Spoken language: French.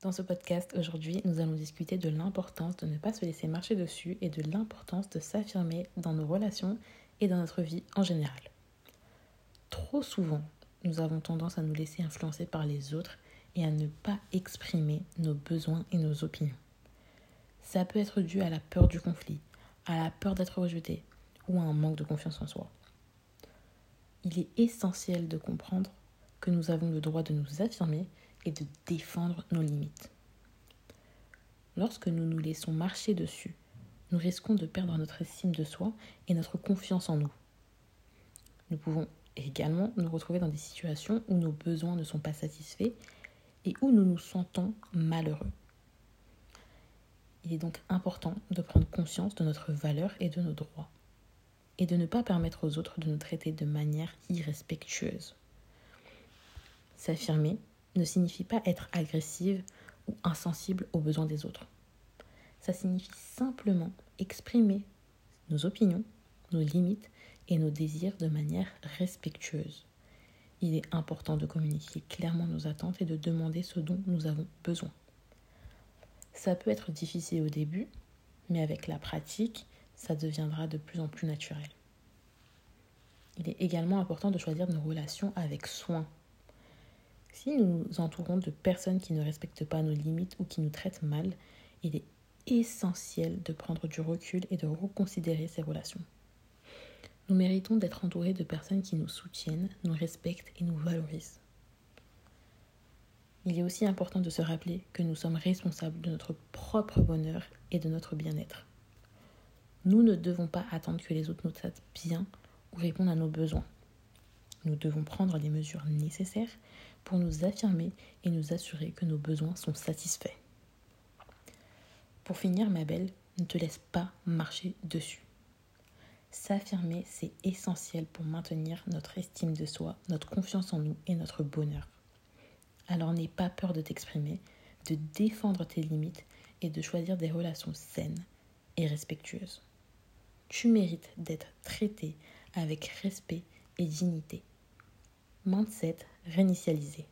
Dans ce podcast, aujourd'hui, nous allons discuter de l'importance de ne pas se laisser marcher dessus et de l'importance de s'affirmer dans nos relations et dans notre vie en général. Trop souvent, nous avons tendance à nous laisser influencer par les autres et à ne pas exprimer nos besoins et nos opinions. Ça peut être dû à la peur du conflit, à la peur d'être rejeté ou à un manque de confiance en soi. Il est essentiel de comprendre que nous avons le droit de nous affirmer et de défendre nos limites. Lorsque nous nous laissons marcher dessus, nous risquons de perdre notre estime de soi et notre confiance en nous. Nous pouvons également nous retrouver dans des situations où nos besoins ne sont pas satisfaits et où nous nous sentons malheureux. Il est donc important de prendre conscience de notre valeur et de nos droits, et de ne pas permettre aux autres de nous traiter de manière irrespectueuse. S'affirmer ne signifie pas être agressive ou insensible aux besoins des autres. Ça signifie simplement exprimer nos opinions, nos limites et nos désirs de manière respectueuse. Il est important de communiquer clairement nos attentes et de demander ce dont nous avons besoin. Ça peut être difficile au début, mais avec la pratique, ça deviendra de plus en plus naturel. Il est également important de choisir nos relations avec soin si nous nous entourons de personnes qui ne respectent pas nos limites ou qui nous traitent mal, il est essentiel de prendre du recul et de reconsidérer ces relations. Nous méritons d'être entourés de personnes qui nous soutiennent, nous respectent et nous valorisent. Il est aussi important de se rappeler que nous sommes responsables de notre propre bonheur et de notre bien-être. Nous ne devons pas attendre que les autres nous traitent bien ou répondent à nos besoins. Nous devons prendre les mesures nécessaires pour nous affirmer et nous assurer que nos besoins sont satisfaits. Pour finir, ma belle, ne te laisse pas marcher dessus. S'affirmer, c'est essentiel pour maintenir notre estime de soi, notre confiance en nous et notre bonheur. Alors n'aie pas peur de t'exprimer, de défendre tes limites et de choisir des relations saines et respectueuses. Tu mérites d'être traité avec respect et dignité. Mindset réinitialisé.